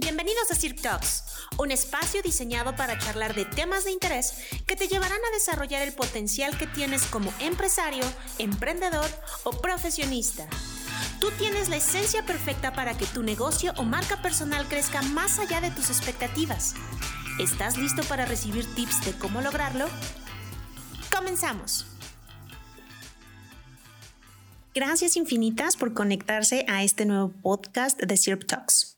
Bienvenidos a Cirque Talks, un espacio diseñado para charlar de temas de interés que te llevarán a desarrollar el potencial que tienes como empresario, emprendedor o profesionista. Tú tienes la esencia perfecta para que tu negocio o marca personal crezca más allá de tus expectativas. ¿Estás listo para recibir tips de cómo lograrlo? Comenzamos. Gracias infinitas por conectarse a este nuevo podcast de Syrup Talks.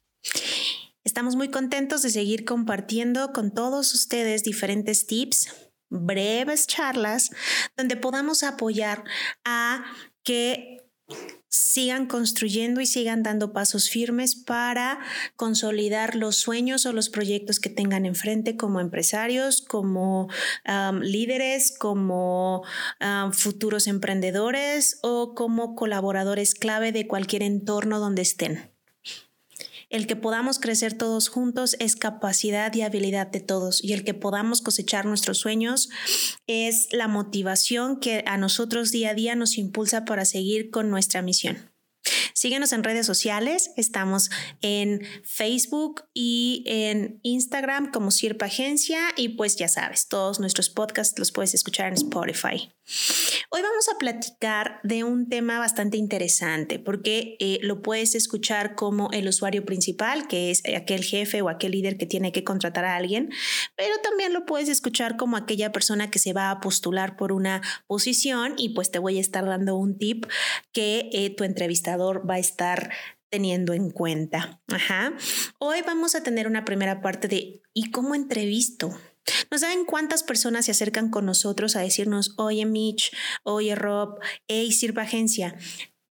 Estamos muy contentos de seguir compartiendo con todos ustedes diferentes tips, breves charlas, donde podamos apoyar a que sigan construyendo y sigan dando pasos firmes para consolidar los sueños o los proyectos que tengan enfrente como empresarios, como líderes, como futuros emprendedores o como colaboradores clave de cualquier entorno donde estén. El que podamos crecer todos juntos es capacidad y habilidad de todos y el que podamos cosechar nuestros sueños es la motivación que a nosotros día a día nos impulsa para seguir con nuestra misión. Síguenos en redes sociales, estamos en Facebook y en Instagram como Sirpa Agencia y pues ya sabes, todos nuestros podcasts los puedes escuchar en Spotify. Hoy vamos a platicar de un tema bastante interesante porque eh, lo puedes escuchar como el usuario principal, que es aquel jefe o aquel líder que tiene que contratar a alguien, pero también lo puedes escuchar como aquella persona que se va a postular por una posición y pues te voy a estar dando un tip que eh, tu entrevistador va a estar teniendo en cuenta. Ajá. Hoy vamos a tener una primera parte de ¿y cómo entrevisto? ¿No saben cuántas personas se acercan con nosotros a decirnos, oye Mitch, oye Rob, hey Sirva Agencia?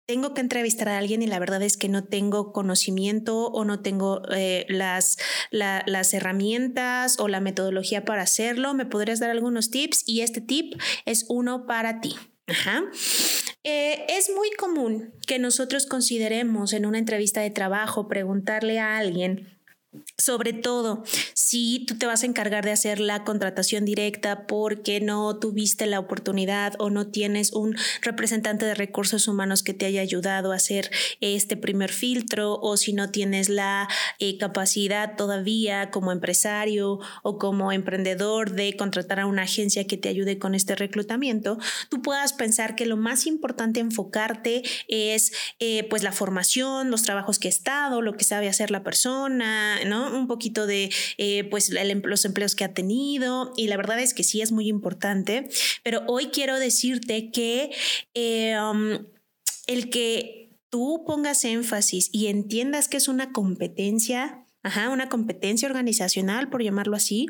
Tengo que entrevistar a alguien y la verdad es que no tengo conocimiento o no tengo eh, las, las herramientas o la metodología para hacerlo. ¿Me podrías dar algunos tips? Y este tip es uno para ti. Ajá. Eh, es muy común que nosotros consideremos en una entrevista de trabajo preguntarle a alguien sobre todo, si tú te vas a encargar de hacer la contratación directa porque no tuviste la oportunidad o no tienes un representante de recursos humanos que te haya ayudado a hacer este primer filtro o si no tienes la eh, capacidad todavía como empresario o como emprendedor de contratar a una agencia que te ayude con este reclutamiento, tú puedas pensar que lo más importante enfocarte es eh, pues la formación, los trabajos que ha estado, lo que sabe hacer la persona, ¿no? Un poquito de, eh, pues, los empleos que ha tenido y la verdad es que sí es muy importante, pero hoy quiero decirte que eh, um, el que tú pongas énfasis y entiendas que es una competencia, ajá, una competencia organizacional, por llamarlo así,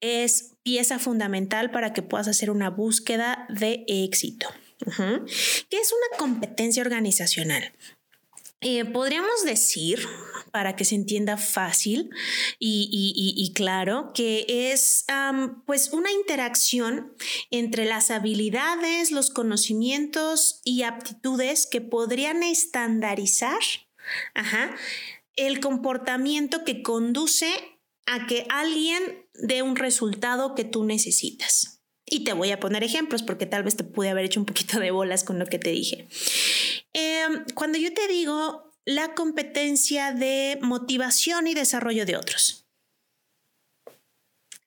es pieza fundamental para que puedas hacer una búsqueda de éxito. ¿Qué es una competencia organizacional? Eh, podríamos decir, para que se entienda fácil y, claro, que es pues una interacción entre las habilidades, los conocimientos y aptitudes que podrían estandarizar el comportamiento que conduce a que alguien dé un resultado que tú necesitas. Y te voy a poner ejemplos porque tal vez te pude haber hecho un poquito de bolas con lo que te dije. Em, cuando yo te digo la competencia de motivación y desarrollo de otros,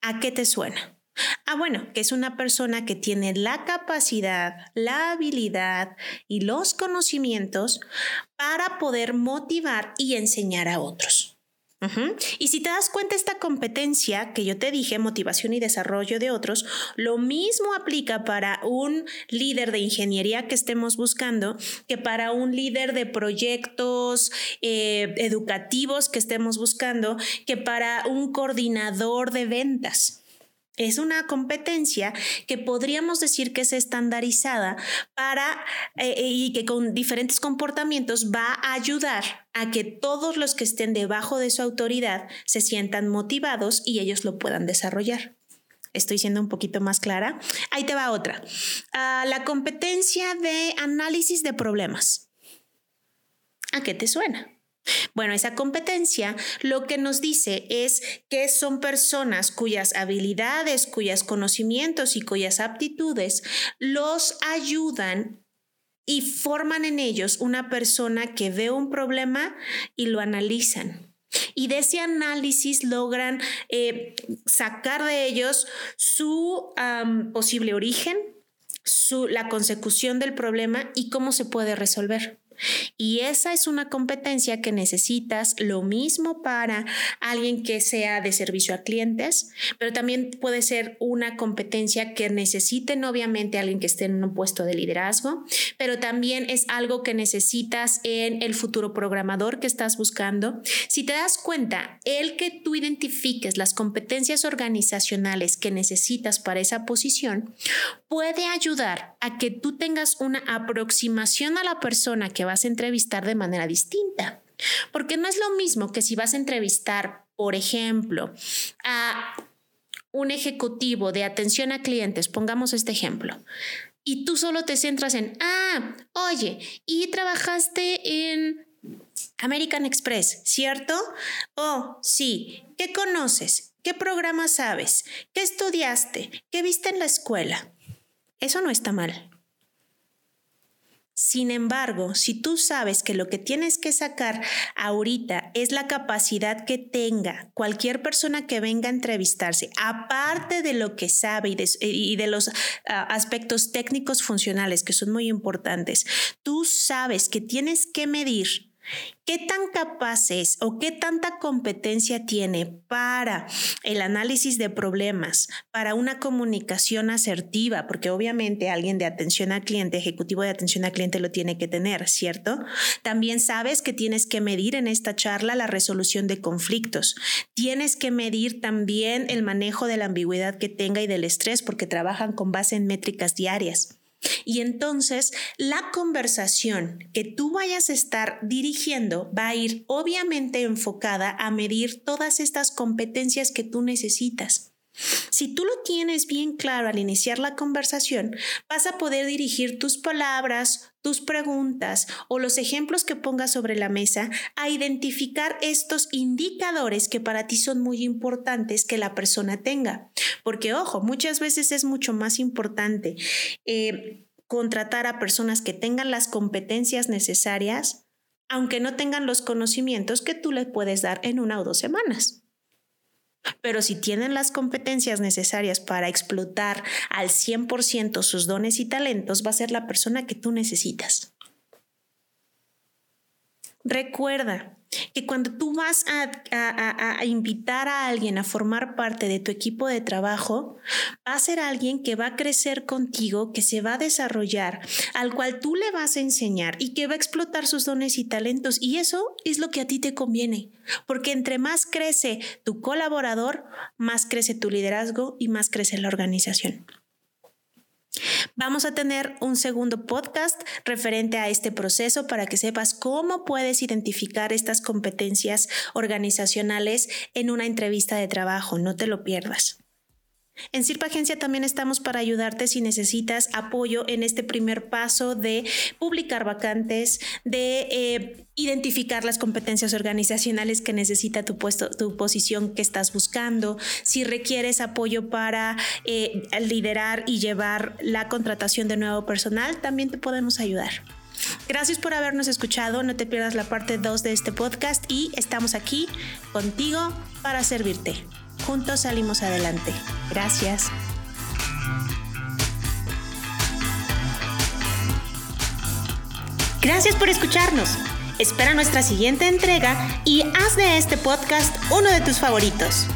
¿a qué te suena? Ah, bueno, que es una persona que tiene la capacidad, la habilidad y los conocimientos para poder motivar y enseñar a otros. Y si te das cuenta, esta competencia que yo te dije, motivación y desarrollo de otros, lo mismo aplica para un líder de ingeniería que estemos buscando que para un líder de proyectos eh, educativos que estemos buscando, que para un coordinador de ventas. Es una competencia que podríamos decir que es estandarizada para eh, eh, y que con diferentes comportamientos va a ayudar a que todos los que estén debajo de su autoridad se sientan motivados y ellos lo puedan desarrollar. Estoy siendo un poquito más clara. Ahí te va otra. Ah, la competencia de análisis de problemas. ¿A qué te suena? Bueno, esa competencia lo que nos dice es que son personas cuyas habilidades, cuyos conocimientos y cuyas aptitudes los ayudan y forman en ellos una persona que ve un problema y lo analizan y de ese análisis logran eh, sacar de ellos su posible origen, su, la consecución del problema y cómo se puede resolver. Y esa es una competencia que necesitas, lo mismo para alguien que sea de servicio a clientes, pero también puede ser una competencia que necesiten obviamente alguien que esté en un puesto de liderazgo, pero también es algo que necesitas en el futuro programador que estás buscando. Si te das cuenta, el que tú identifiques las competencias organizacionales que necesitas para esa posición puede ayudar a que tú tengas una aproximación a la persona que vas a entrevistar de manera distinta. Porque no es lo mismo que si vas a entrevistar, por ejemplo, a un ejecutivo de atención a clientes, pongamos este ejemplo, y tú solo te centras en, ah, oye, y trabajaste en American Express, ¿cierto? Oh, sí, ¿qué conoces? ¿Qué programa sabes? ¿Qué estudiaste? ¿Qué viste en la escuela? Eso no está mal. Sin embargo, si tú sabes que lo que tienes que sacar ahorita es la capacidad que tenga cualquier persona que venga a entrevistarse, aparte de lo que sabe y de, los ah, aspectos técnicos funcionales que son muy importantes, tú sabes que tienes que medir ¿Qué tan capaz es o qué tanta competencia tiene para el análisis de problemas, para una comunicación asertiva? Porque obviamente alguien de atención al cliente, ejecutivo de atención al cliente lo tiene que tener, ¿cierto? También sabes que tienes que medir en esta charla la resolución de conflictos. Tienes que medir también el manejo de la ambigüedad que tenga y del estrés porque trabajan con base en métricas diarias. Y entonces la conversación que tú vayas a estar dirigiendo va a ir obviamente enfocada a medir todas estas competencias que tú necesitas. Si tú lo tienes bien claro al iniciar la conversación, vas a poder dirigir tus palabras, tus preguntas o los ejemplos que pongas sobre la mesa a identificar estos indicadores que para ti son muy importantes que la persona tenga. Porque, ojo, muchas veces es mucho más importante eh, contratar a personas que tengan las competencias necesarias, aunque no tengan los conocimientos que tú les puedes dar en una o dos semanas. Pero si tienen las competencias necesarias para explotar al 100% sus dones y talentos, va a ser la persona que tú necesitas. Recuerda que cuando tú vas a, invitar a alguien a formar parte de tu equipo de trabajo, va a ser alguien que va a crecer contigo, que se va a desarrollar, al cual tú le vas a enseñar y que va a explotar sus dones y talentos. Y eso es lo que a ti te conviene, porque entre más crece tu colaborador, más crece tu liderazgo y más crece la organización. Vamos a tener un segundo podcast referente a este proceso para que sepas cómo puedes identificar estas competencias organizacionales en una entrevista de trabajo. No te lo pierdas. En Sirpa Agencia también estamos para ayudarte si necesitas apoyo en este primer paso de publicar vacantes, de eh, identificar las competencias organizacionales que necesita tu puesto, tu posición que estás buscando, si requieres apoyo para eh, liderar y llevar la contratación de nuevo personal, también te podemos ayudar. Gracias por habernos escuchado, no te pierdas la parte 2 de este podcast y estamos aquí contigo para servirte. Juntos salimos adelante. Gracias. Gracias por escucharnos. Espera nuestra siguiente entrega y haz de este podcast uno de tus favoritos.